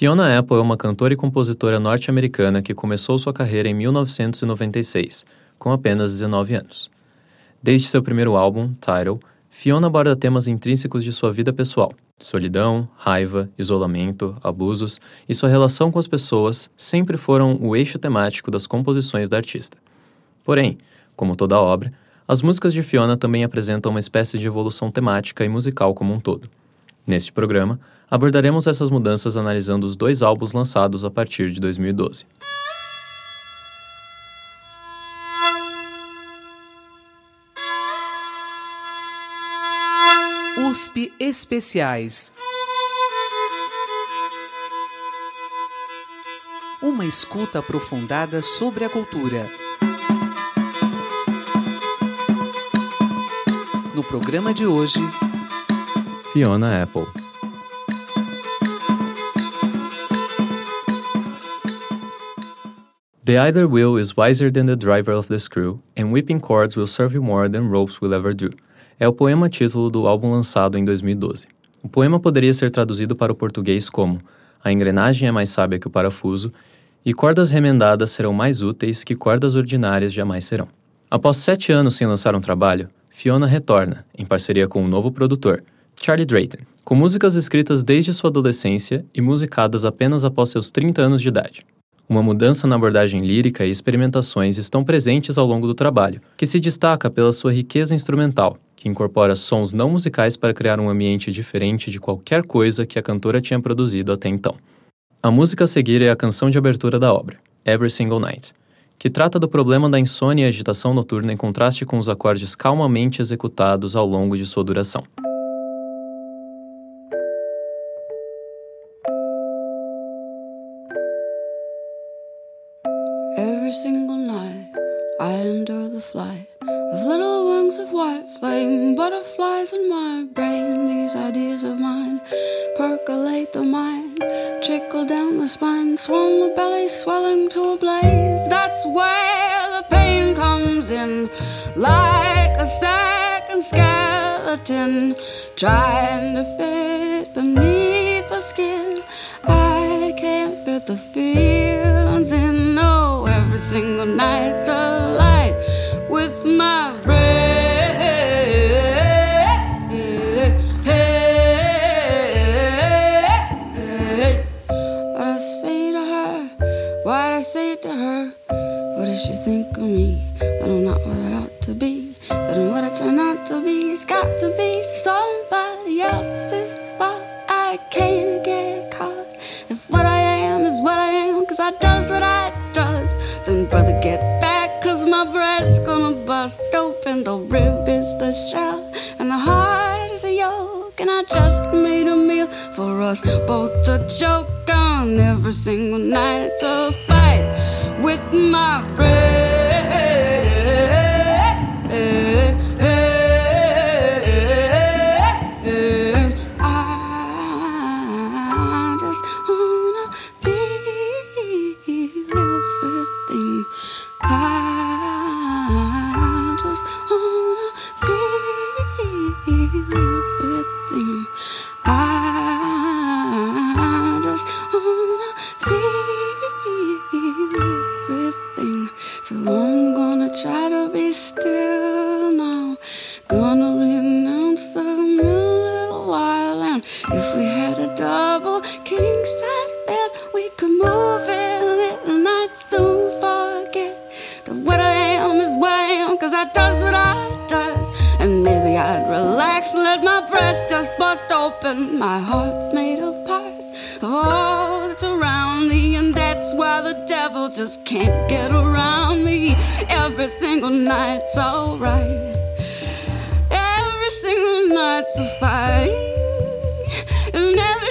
Fiona Apple é uma cantora e compositora norte-americana que começou sua carreira em 1996, com apenas 19 anos. Desde seu primeiro álbum, Title, Fiona aborda temas intrínsecos de sua vida pessoal, solidão, raiva, isolamento, abusos e sua relação com as pessoas sempre foram o eixo temático das composições da artista. Porém, como toda obra, as músicas de Fiona também apresentam uma espécie de evolução temática e musical como um todo. Neste programa, abordaremos essas mudanças analisando os dois álbuns lançados a partir de 2012. USP Especiais. Uma escuta aprofundada sobre a cultura. No programa de hoje, Fiona Apple. The either wheel is wiser than the driver of the screw, and whipping cords will serve you more than ropes will ever do. É o poema título do álbum lançado em 2012. O poema poderia ser traduzido para o português como A engrenagem é mais sábia que o parafuso, e cordas remendadas serão mais úteis que cordas ordinárias jamais serão. Após sete anos sem lançar um trabalho, Fiona retorna, em parceria com um novo produtor, Charlie Drayton, com músicas escritas desde sua adolescência e musicadas apenas após seus 30 anos de idade. Uma mudança na abordagem lírica e experimentações estão presentes ao longo do trabalho, que se destaca pela sua riqueza instrumental, que incorpora sons não musicais para criar um ambiente diferente de qualquer coisa que a cantora tinha produzido até então. A música a seguir é a canção de abertura da obra, Every Single Night, que trata do problema da insônia e agitação noturna em contraste com os acordes calmamente executados ao longo de sua duração. In my brain. These ideas of mine percolate the mind, trickle down the spine, swarm the belly, swelling to a blaze. That's where the pain comes in, like a second skeleton trying to fit beneath the skin. I can't fit the feelings in. No, every single night's does she think of me? That I'm not what I ought to be. That I'm what I try not to be. It's got to be somebody else's fault. I can't get caught. If what I am is what I am, cause I does what I does, then brother get back, cause my breast's gonna bust open. The rib is the shell, and the heart is a yolk. And I just made a meal for us both to choke on every single night. It's a my breath.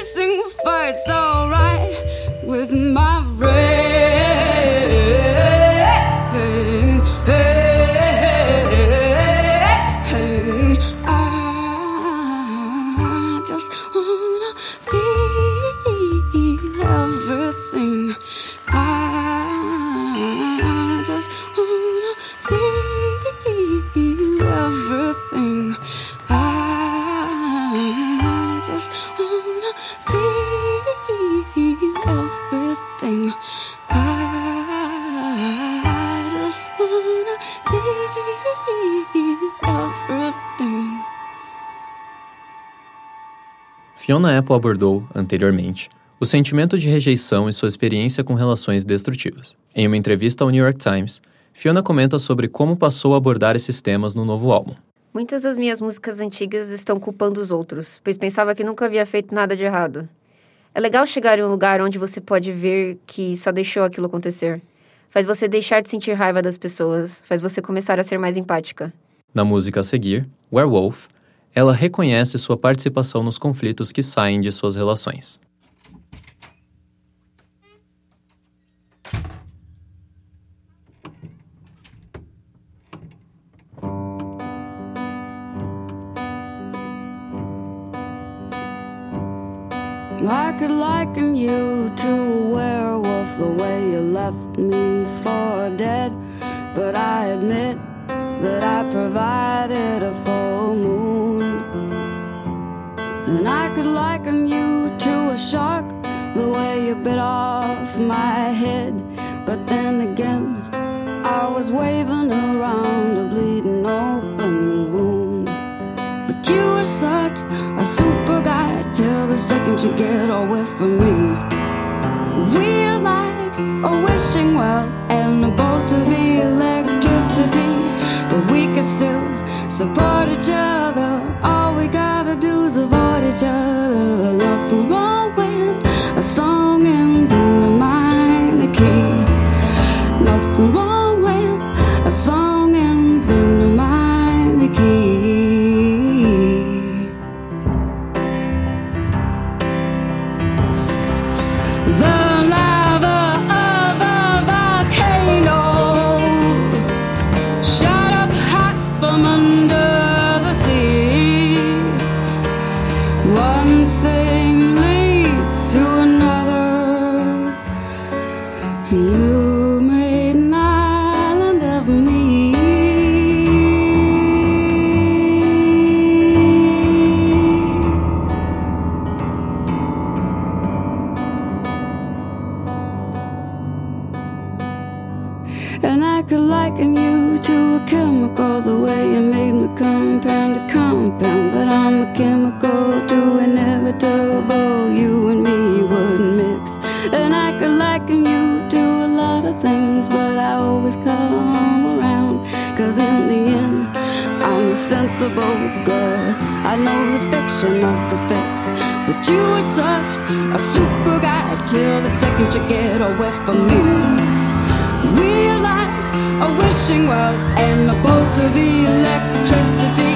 Single fight's alright with my Apple abordou, anteriormente, o sentimento de rejeição e sua experiência com relações destrutivas. Em uma entrevista ao New York Times, Fiona comenta sobre como passou a abordar esses temas no novo álbum. Muitas das minhas músicas antigas estão culpando os outros, pois pensava que nunca havia feito nada de errado. É legal chegar em um lugar onde você pode ver que só deixou aquilo acontecer. Faz você deixar de sentir raiva das pessoas, faz você começar a ser mais empática. Na música a seguir, Werewolf, ela reconhece sua participação nos conflitos que saem de suas relações. I could liken you to a werewolf the way you left me for dead. But I admit that I provided a full moon. And I could liken you to a shark the way you bit off my head. But then again, I was waving around a bleeding open wound. But you were such a super guy till the second you get away from me. We're like a wishing well and a bolt of electricity, but we can still support each other. Each other. Nothing wrong with liken you to a chemical the way you made me compound a compound. But I'm a chemical to inevitable. You and me wouldn't mix. And I could liken you to a lot of things, but I always come around. Cause in the end, I'm a sensible girl. I know the fiction of the fix. But you are such a super guy till the second you get away from me. Wishing well and a bolt of electricity,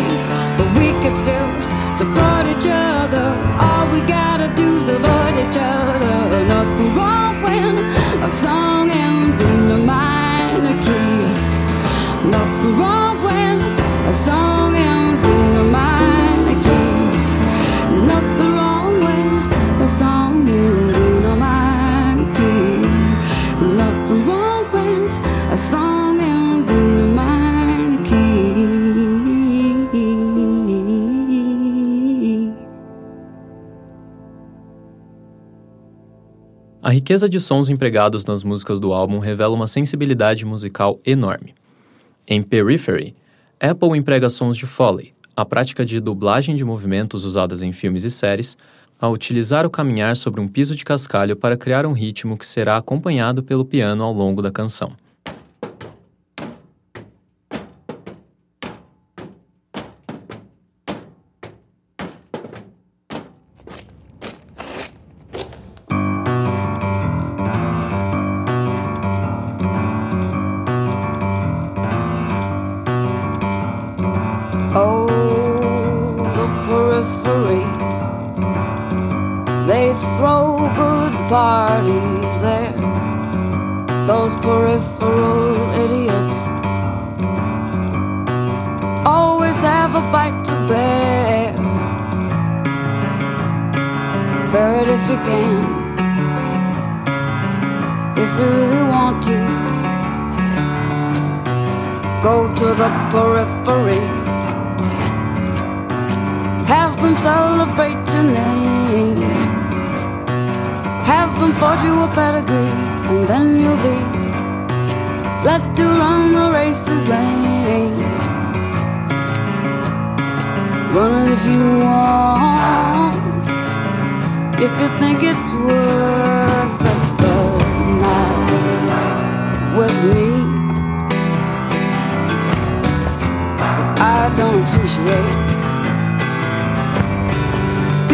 but we can still support each other. All we gotta do is avoid each other. Nothing wrong when a song riqueza de sons empregados nas músicas do álbum revela uma sensibilidade musical enorme. Em Periphery, Apple emprega sons de Foley, a prática de dublagem de movimentos usadas em filmes e séries, a utilizar o caminhar sobre um piso de cascalho para criar um ritmo que será acompanhado pelo piano ao longo da canção.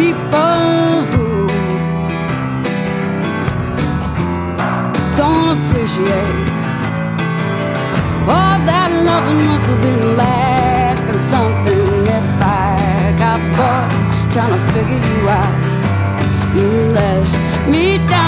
People who don't appreciate all that loving must have been lacking something if I got bored trying to figure you out. You let me down.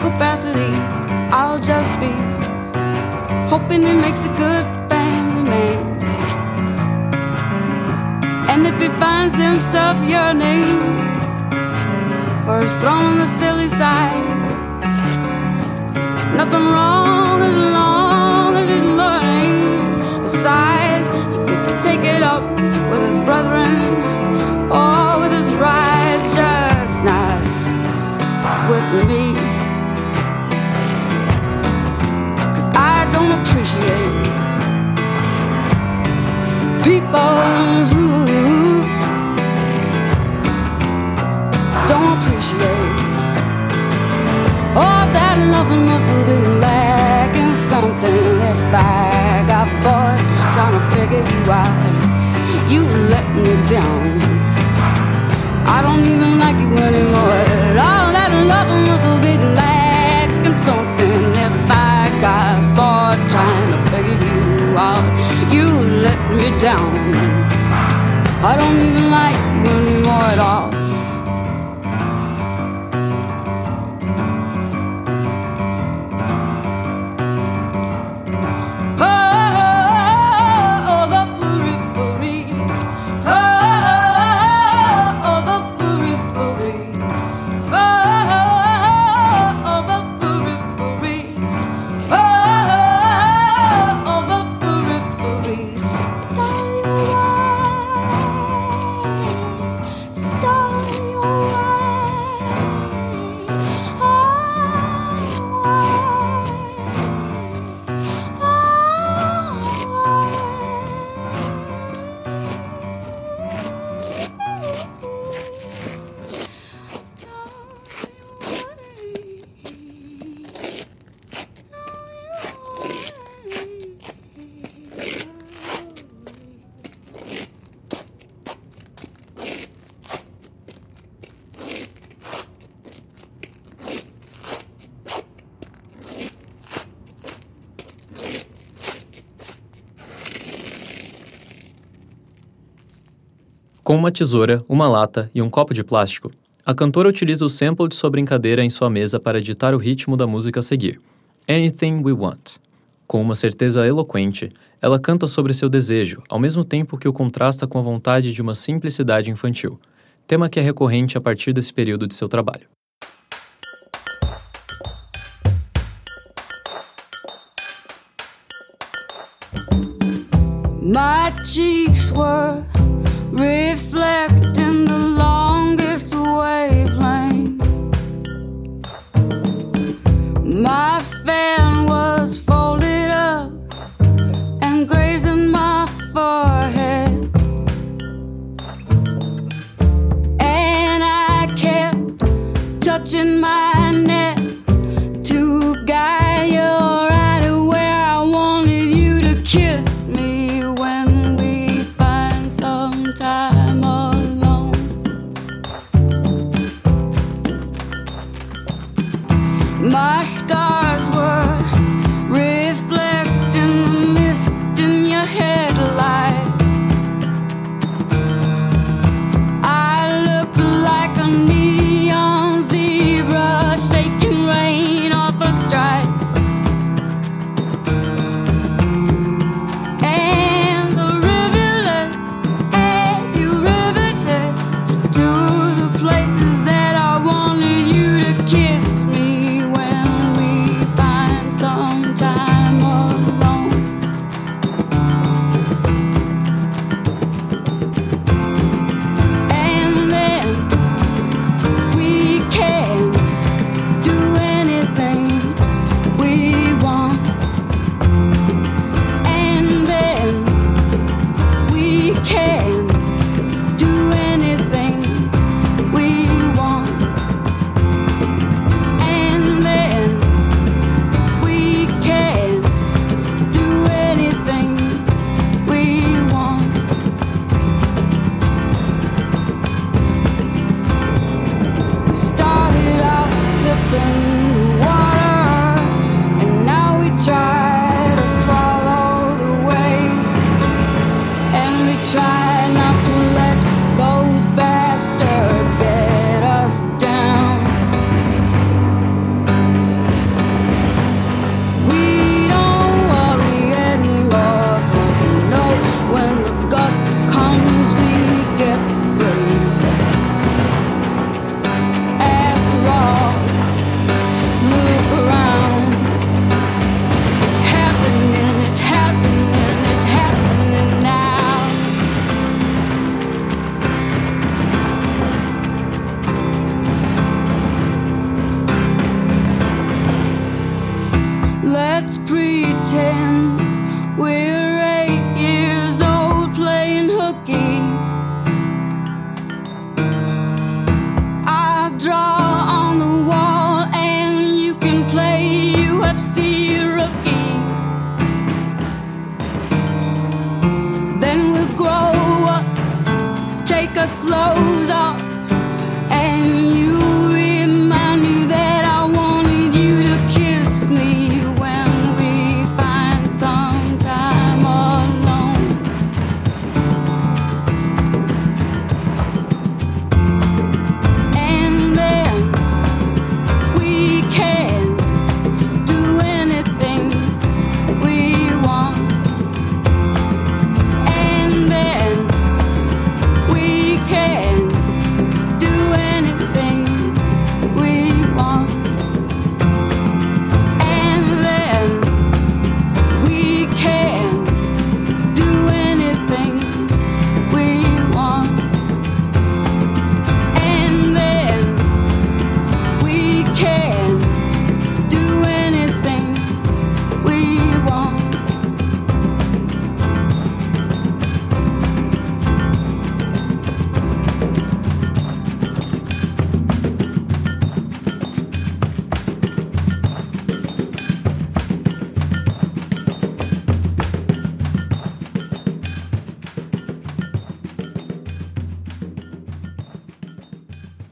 Capacity. I'll just be hoping it makes a good family man. And if he finds himself yearning for his throne on the silly side, nothing wrong as long as he's learning. Besides, he could take it up with his brethren I got bought tryna figure you out. You let me down. I don't even like you anymore all that loving must have been lacking let me down. I don't even like you anymore at all Com uma tesoura, uma lata e um copo de plástico, a cantora utiliza o sample de sua brincadeira em sua mesa para ditar o ritmo da música a seguir. Anything We Want. Com uma certeza eloquente, ela canta sobre seu desejo, ao mesmo tempo que o contrasta com a vontade de uma simplicidade infantil, tema que é recorrente a partir desse período de seu trabalho. My cheeks were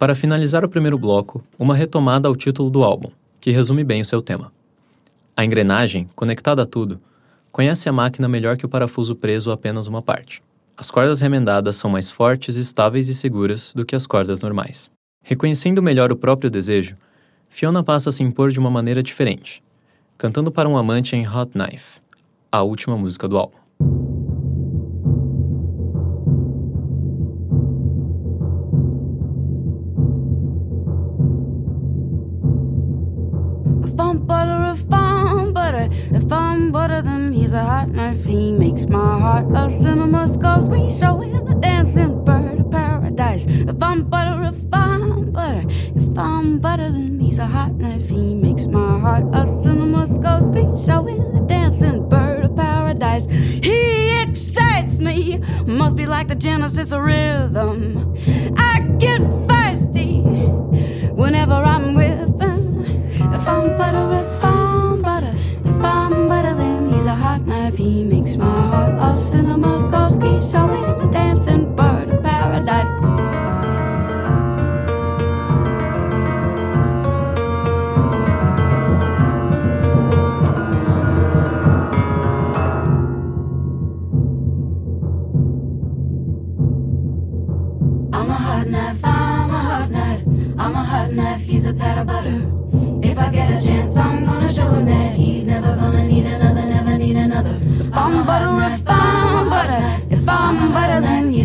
Para finalizar o primeiro bloco, uma retomada ao título do álbum, que resume bem o seu tema. A engrenagem, conectada a tudo, conhece a máquina melhor que o parafuso preso a apenas uma parte. As cordas remendadas são mais fortes, estáveis e seguras do que as cordas normais. Reconhecendo melhor o próprio desejo, Fiona passa a se impor de uma maneira diferente, cantando para um amante em Hot Knife, a última música do álbum. I'm if I'm butter, then he's a hot knife. He makes my heart a cinema scope screen show with a dancing bird of paradise. If I'm butter, if I'm butter, if I'm butter, then he's a hot knife. He makes my heart a cinema scope screen show with a dancing bird of paradise. He excites me, must be like the genesis of rhythm. I get feisty whenever I'm with him. If I'm butter, if heart a cinema Skorsky showing the dancing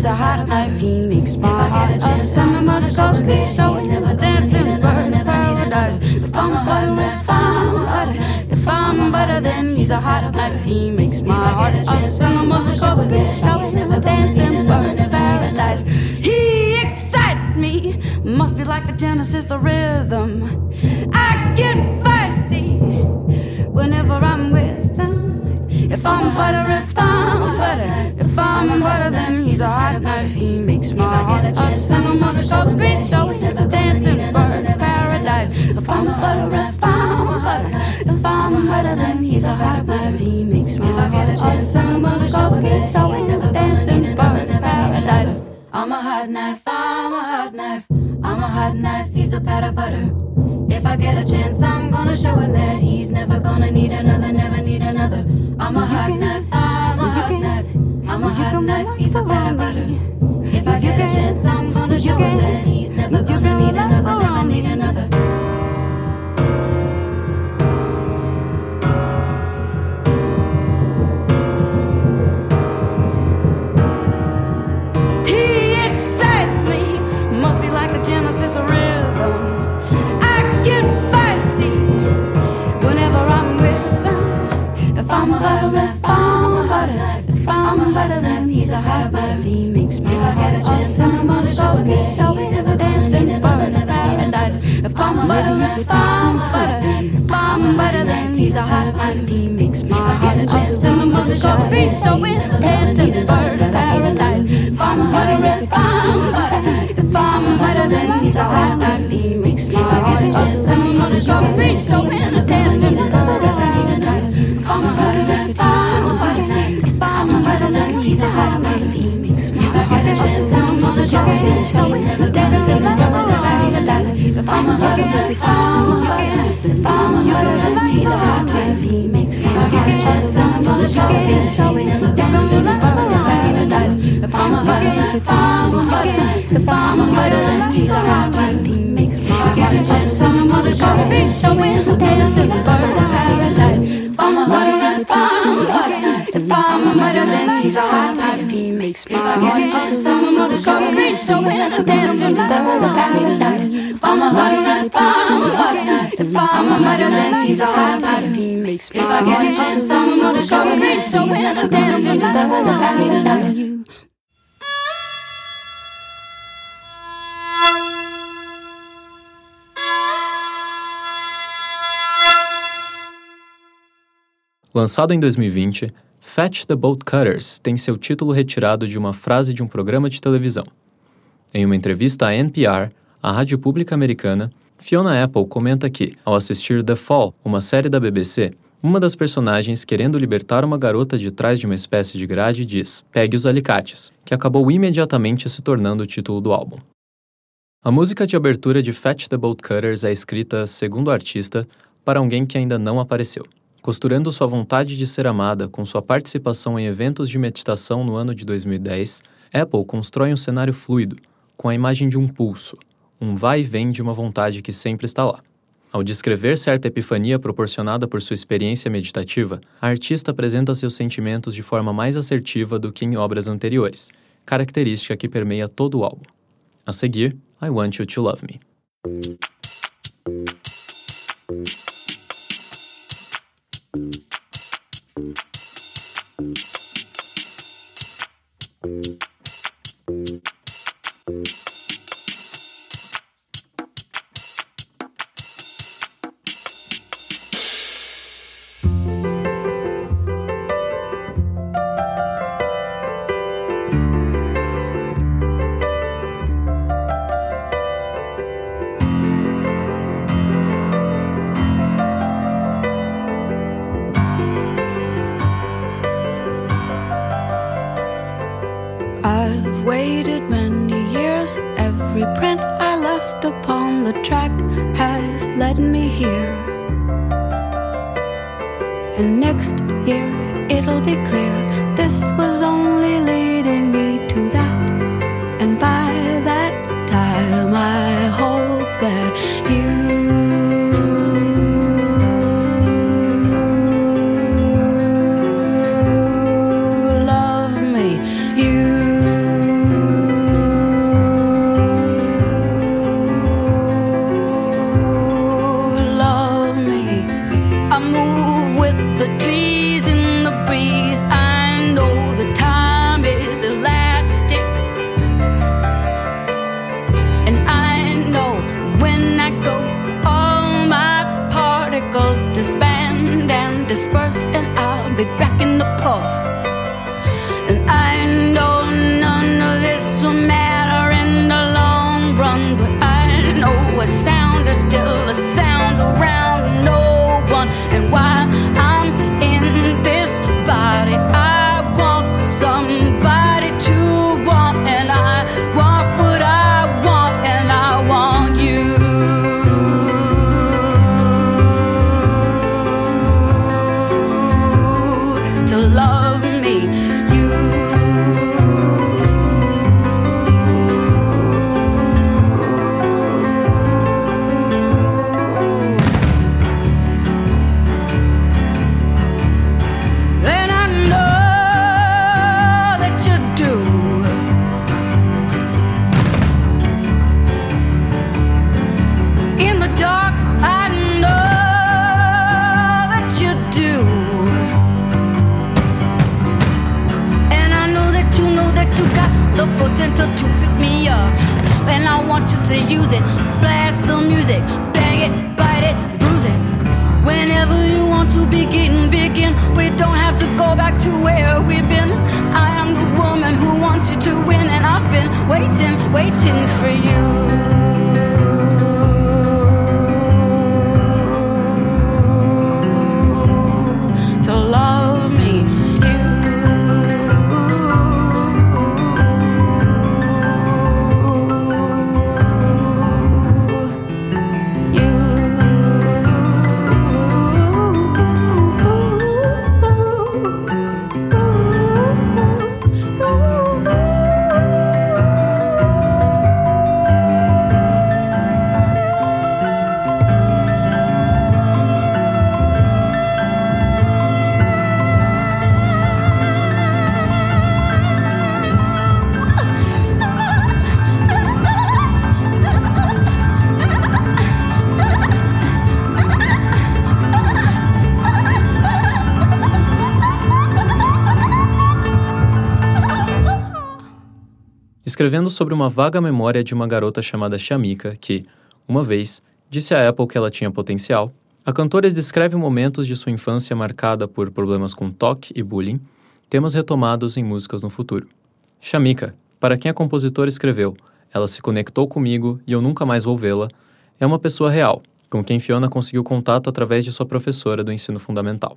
he's a hot knife, he makes my heart a cinema Skorsky showing a dancing bird of paradise. If I'm butter, if I'm butter, if I'm butter, then he's a hot knife, he makes my heart a cinema Skorsky showing a dancing bird of paradise. He excites me, must be like the genesis of rhythm. I get thirsty whenever I'm with him. If I'm butter, if my heart a cinema scope screen showing dancing bird paradise. If I'm butter, if I'm butter, if I'm butter, then he's a knife. He makes my heart a cinema scope screen showing a dancing bird paradise. I'm a hot knife, I'm a hot knife, I'm a hot knife, he's a pat of butter. If I get a chance, I'm gonna show him that he's never gonna need another, never need another. I'm a hot knife, I'm a hot knife, I'm a hot knife, he's a pat of butter. He's never gonna and he makes my heart up to the mother goes free so with hands in the bird. Paradise farm better farm harder the farm better than he's a hard some on the short street showing dancing bird paradise. The farmer butter red farmer butter, the farmer butter are hot time. He makes me forget just some on the short street showing dancing bird paradise. Farmer butter red farmer butter, the farmer butter than these are hot time. He makes me forget just some on the short street showing dancing bird paradise. Farmer butter red farmer butter, the farmer butter than these are hot time. He makes me forget just some on the short street showing dancing bird paradise. Lançado em 2020, Fetch the Bolt Cutters tem seu título retirado de uma frase de um programa de televisão. Em uma entrevista à NPR, a rádio pública americana, Fiona Apple comenta que, ao assistir The Fall, uma série da BBC, uma das personagens, querendo libertar uma garota de trás de uma espécie de grade, diz: Pegue os alicates, que acabou imediatamente se tornando o título do álbum. A música de abertura de Fetch the Bolt Cutters é escrita, segundo o artista, para alguém que ainda não apareceu. Costurando sua vontade de ser amada com sua participação em eventos de meditação no ano de 2010, Apple constrói um cenário fluido, com a imagem de um pulso, um vai e vem de uma vontade que sempre está lá. Ao descrever certa epifania proporcionada por sua experiência meditativa, a artista apresenta seus sentimentos de forma mais assertiva do que em obras anteriores, característica que permeia todo o álbum. A seguir, I Want You to Love Me. Waiting, for you. Escrevendo sobre uma vaga memória de uma garota chamada Shamika que, uma vez, disse à Apple que ela tinha potencial, a cantora descreve momentos de sua infância marcada por problemas com toque e bullying, temas retomados em músicas no futuro. Shamika, para quem a compositora escreveu, ela se conectou comigo e eu nunca mais vou vê-la, é uma pessoa real, com quem Fiona conseguiu contato através de sua professora do ensino fundamental.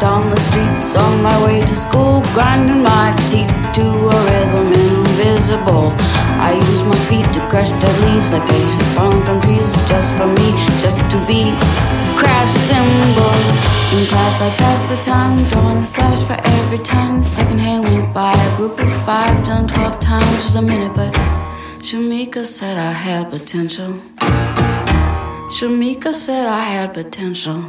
Down the streets on my way to school, grinding my teeth to a rhythm invisible. I use my feet to crush dead leaves like they had fallen from trees just for me, just to be crash cymbals. In class, I pass the time, drawing a slash for every time the second hand went by. A group of five done twelve times was a minute, but Shameika said I had potential. Shameika said I had potential.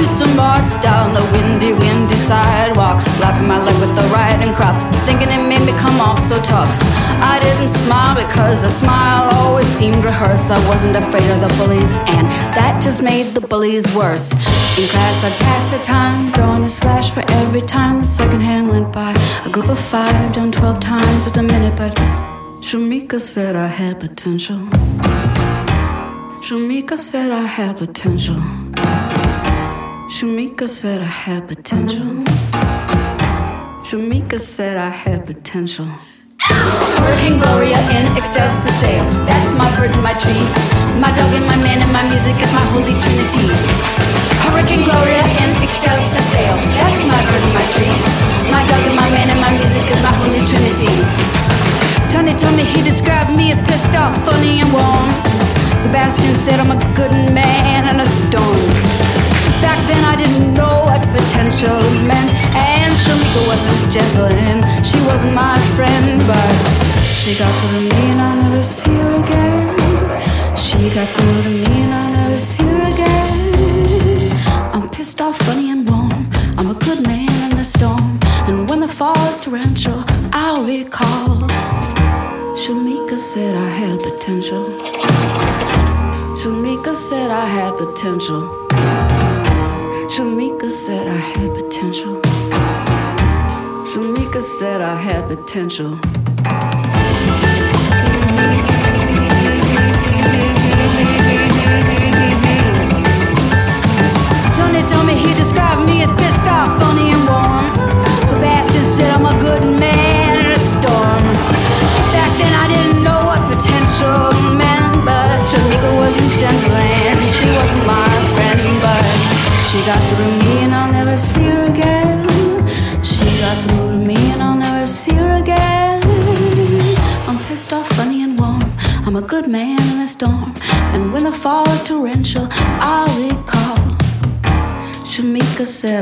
Used to march down the windy, windy sidewalk, slapping my leg with the riding crop, thinking it made me come off so tough. I didn't smile because a smile always seemed rehearsed. I wasn't afraid of the bullies, and that just made the bullies worse. In class, I'd pass the time, drawing a slash for every time the second hand went by. A group of five done 12 times was a minute, but Shameika said I had potential. Shameika said I had potential. Shameika said I had potential. Shameika said I had potential. Hurricane Gloria in excelsis Deo. That's my bird and my tree. My dog and my man and my music is my holy trinity. Hurricane Gloria in excelsis Deo. That's my bird and my tree. My dog and my man and my music is my holy trinity. Tony told me he described me as pissed off, funny and warm. Sebastian said I'm a good man and a stone. Back then I didn't know what potential meant, and Shameika wasn't gentle and she wasn't my friend, but she got through to me and I'll never see her again. She got through to me and I'll never see her again. I'm pissed off, funny and warm. I'm a good man in the storm, and when the fall is torrential, I'll recall. Shameika said I had potential. Shameika said I had potential. Shameika said I had potential. Shameika said I had potential. Told me he described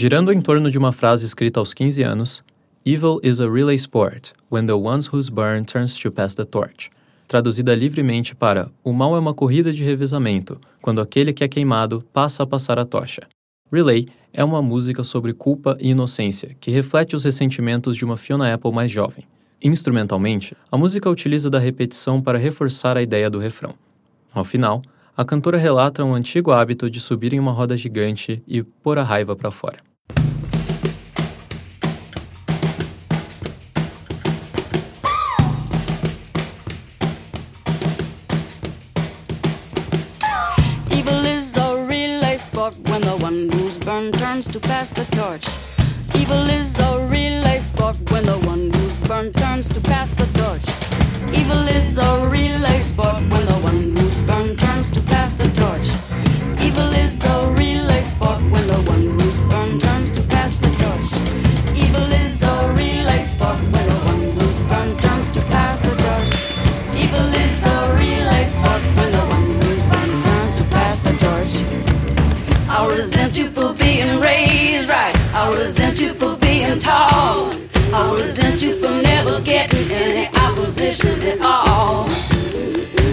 Girando em torno de uma frase escrita aos 15 anos, Evil is a relay sport when the ones whose burn turns to pass the torch. Traduzida livremente para O mal é uma corrida de revezamento, quando aquele que é queimado passa a passar a tocha. Relay é uma música sobre culpa e inocência que reflete os ressentimentos de uma Fiona Apple mais jovem. Instrumentalmente, a música utiliza da repetição para reforçar a ideia do refrão. Ao final, a cantora relata um antigo hábito de subir em uma roda gigante e pôr a raiva para fora. Turns to pass the torch. Evil is a relay sport when the one who's burned turns to pass the torch. Evil is a relay sport when the one who's burned turns to pass the torch. Evil is a relay sport when the one who's burned turns to pass the torch. Evil is a relay sport when the one who's burned turns to pass the torch. Evil is a relay sport when the one who's burned turns to pass the torch. I resent you for right. I resent you for being tall. I resent you for never getting any opposition at all.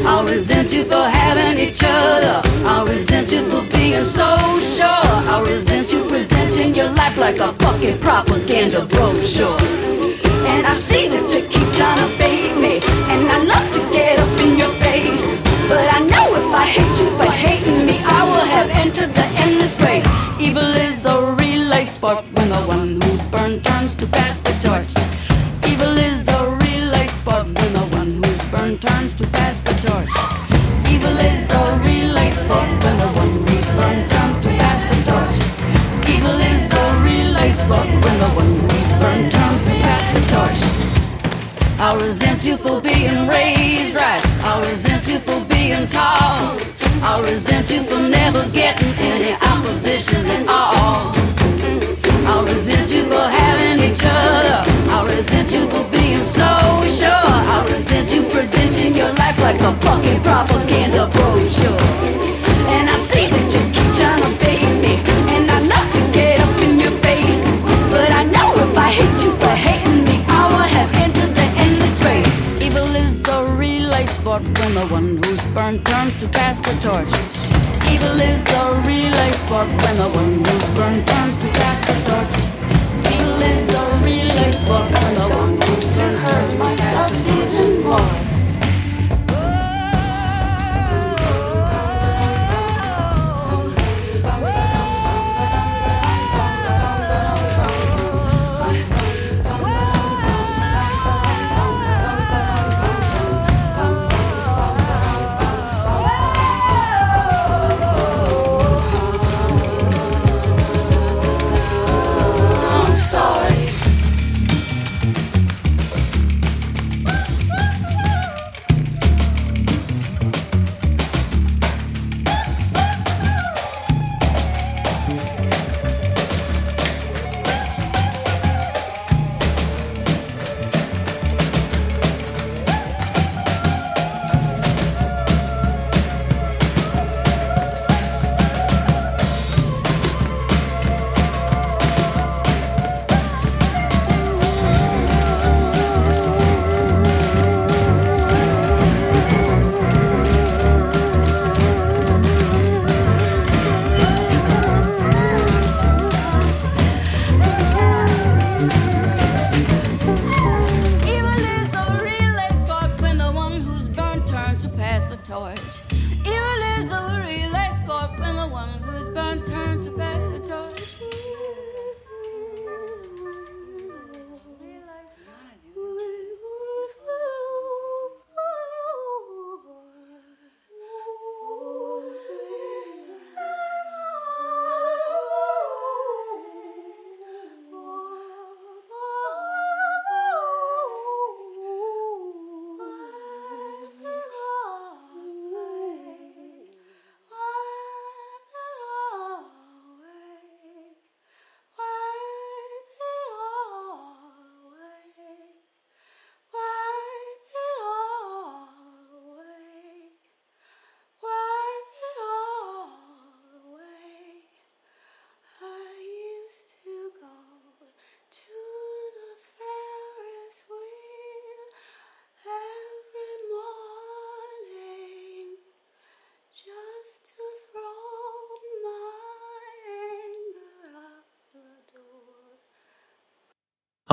I resent you for having each other. I resent you for being so sure. I resent you presenting your life like a fucking propaganda brochure. And I see you for being raised right. I resent you for being tall. I resent you for never getting any opposition at all. I resent you for having each other. I resent you for being so sure. I resent you presenting your life like a fucking propaganda brochure. Torch. Evil is a relay sport when the one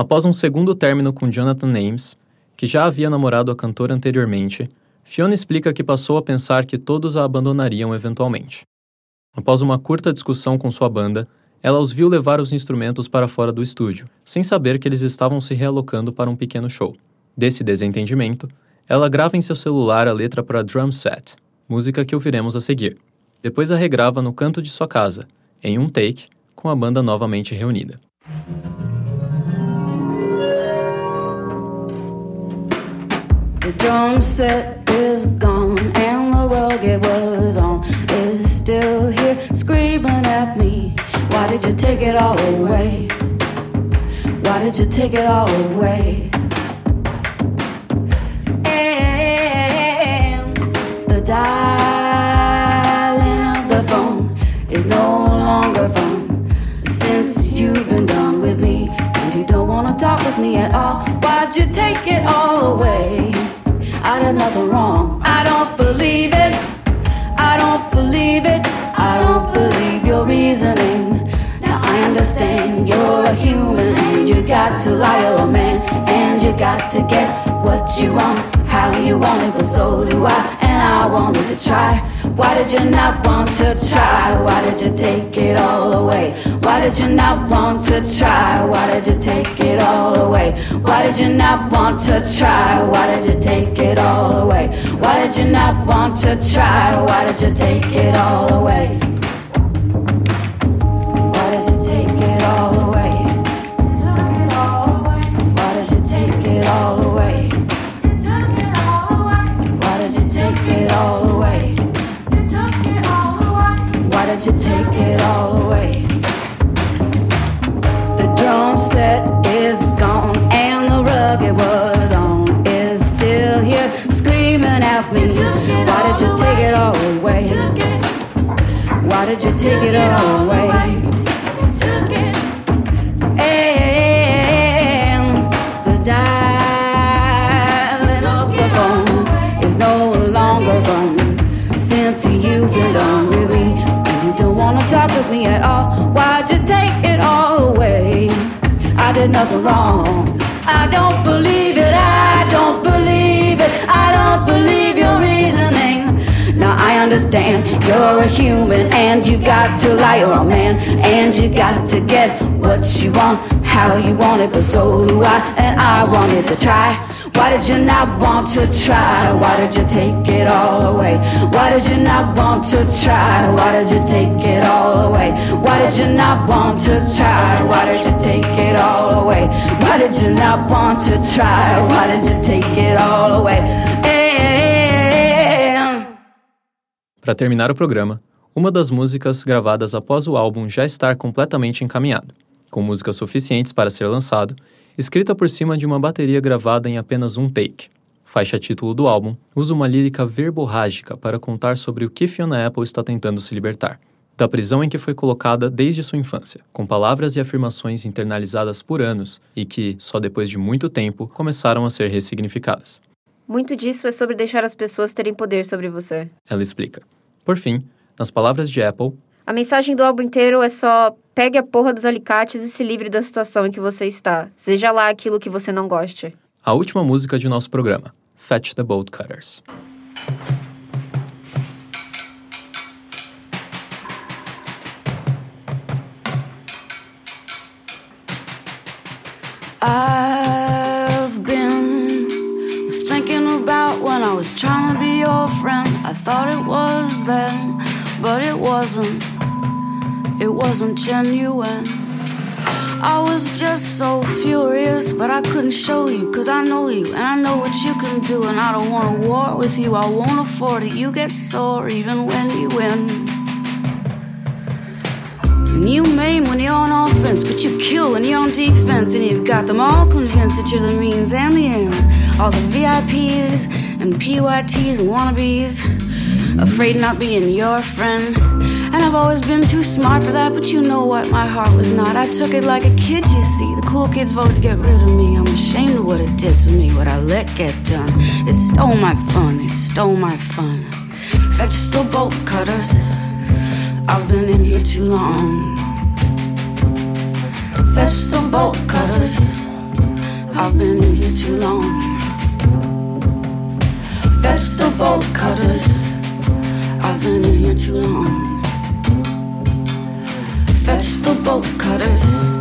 Após um segundo término com Jonathan Ames, que já havia namorado a cantora anteriormente, Fiona explica que passou a pensar que todos a abandonariam eventualmente. Após uma curta discussão com sua banda, ela os viu levar os instrumentos para fora do estúdio, sem saber que eles estavam se realocando para um pequeno show. Desse desentendimento, ela grava em seu celular a letra para Drum Set, música que ouviremos a seguir. Depois a regrava no canto de sua casa, em um take, com a banda novamente reunida. Drum set is gone and the rug it was on is still here screaming at me. Why did you take it all away? Why did you take it all away? And the dialing of the phone is no longer fun since you've been done with me and you don't wanna talk with me at all. Why'd you take it all away? I did nothing wrong. I don't believe it. I don't believe it. I don't believe your reasoning. Now I understand you're a human and you got to lie, you're a man and you got to get what you want, how you want it, but so do I, and I wanted to try. Why did you not want to try? Why did you take it all away? Why did you not want to try? Why did you take it all away? Why did you not want to try? Why did you take it all away? Why did you not want to try? Why did you take it all away? Why did you take it all away? The drum set is gone and the rug it was on is still here screaming at me. Why did you take it all away? Why did you take it all away? Wrong. I don't believe it. I don't believe it. I don't believe your reasoning. Now I understand you're a human and you've got to lie, you're a man and you got to get what you want, how you want it, but so do I, and I wanted to try. Why did you not want to try? Why did you take it all away? Why did you not want to try? Why did you take it all away? Why did you not want to try? Why did you take it all away? Why did you not want to try? Why did you take it all away? Para terminar o programa, uma das músicas gravadas após o álbum já estar completamente encaminhado, com músicas suficientes para ser lançado, escrita por cima de uma bateria gravada em apenas um take. Faixa título do álbum usa uma lírica verborrágica para contar sobre o que Fiona Apple está tentando se libertar, da prisão em que foi colocada desde sua infância, com palavras e afirmações internalizadas por anos e que, só depois de muito tempo, começaram a ser ressignificadas. Muito disso é sobre deixar as pessoas terem poder sobre você. Ela explica. Por fim, nas palavras de Apple, A mensagem do álbum inteiro é só pegue a porra dos alicates e se livre da situação em que você está. Seja lá aquilo que você não goste. a última música de nosso programa, Fetch the Bolt Cutters. I've been thinking about when I was trying to be your friend. I thought it was then, but it wasn't. It wasn't genuine. I was just so furious, but I couldn't show you, cause I know you and I know what you can do. And I don't wanna war with you, I won't afford it. You get sore even when you win. And you maim when you're on offense, but you kill when you're on defense. And you've got them all convinced that you're the means and the end. All the VIPs and PYTs and wannabes, afraid of not being your friend. I've always been too smart for that, but you know what? My heart was not. I took it like a kid, you see. The cool kids voted to get rid of me. I'm ashamed of what it did to me, what I let get done. It stole my fun, it stole my fun. The bolt cutters. I've been in here too long. Fetch the bolt cutters. I've been in here too long. Vegetable cutters. I've been in here too long successful boat cutters.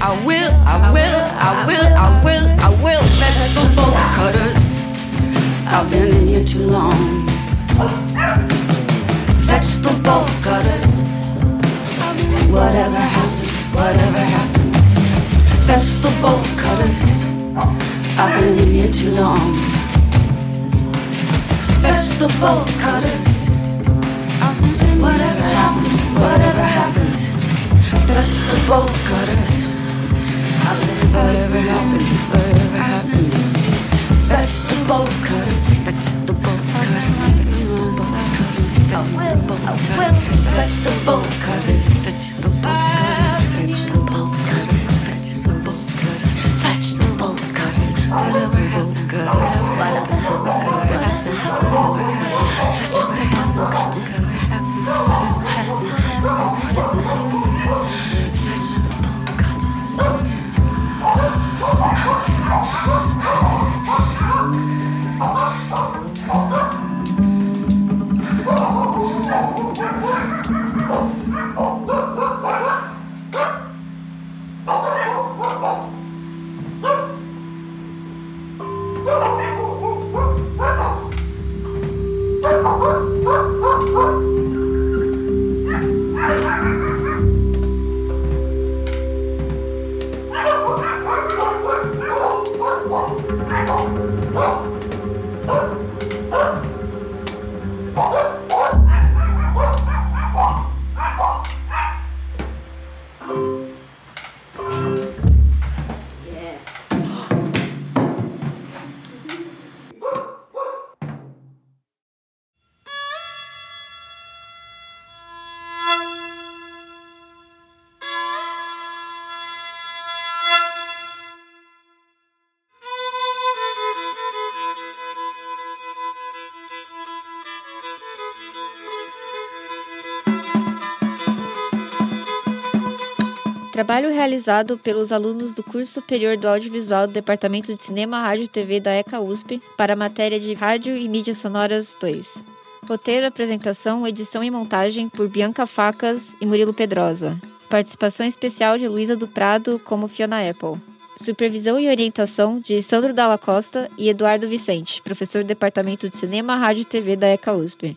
I will, I will, I will, I will, I will. Vegetable cutters. I've been in here too long. Vegetable cutters. Whatever happens, whatever happens. Vegetable cutters. I've been in here too long. Vegetable cutters. Whatever happens, whatever happens. Vegetable cutters. Whatever happens, whatever happens. Fetch the bolt cutters. Fetch the bolt cutters. I will, I will. Fetch the bolt cutters. Fetch the bolt cutters. Trabalho realizado pelos alunos do curso superior do audiovisual do Departamento de Cinema, Rádio e TV da ECA USP para a matéria de Rádio e Mídias Sonoras 2. Roteiro, apresentação, edição e montagem por Bianca Facas e Murilo Pedrosa. Participação especial de Luísa do Prado como Fiona Apple. Supervisão e orientação de Sandro Dalla Costa e Eduardo Vicente, professor do Departamento de Cinema, Rádio e TV da ECA USP.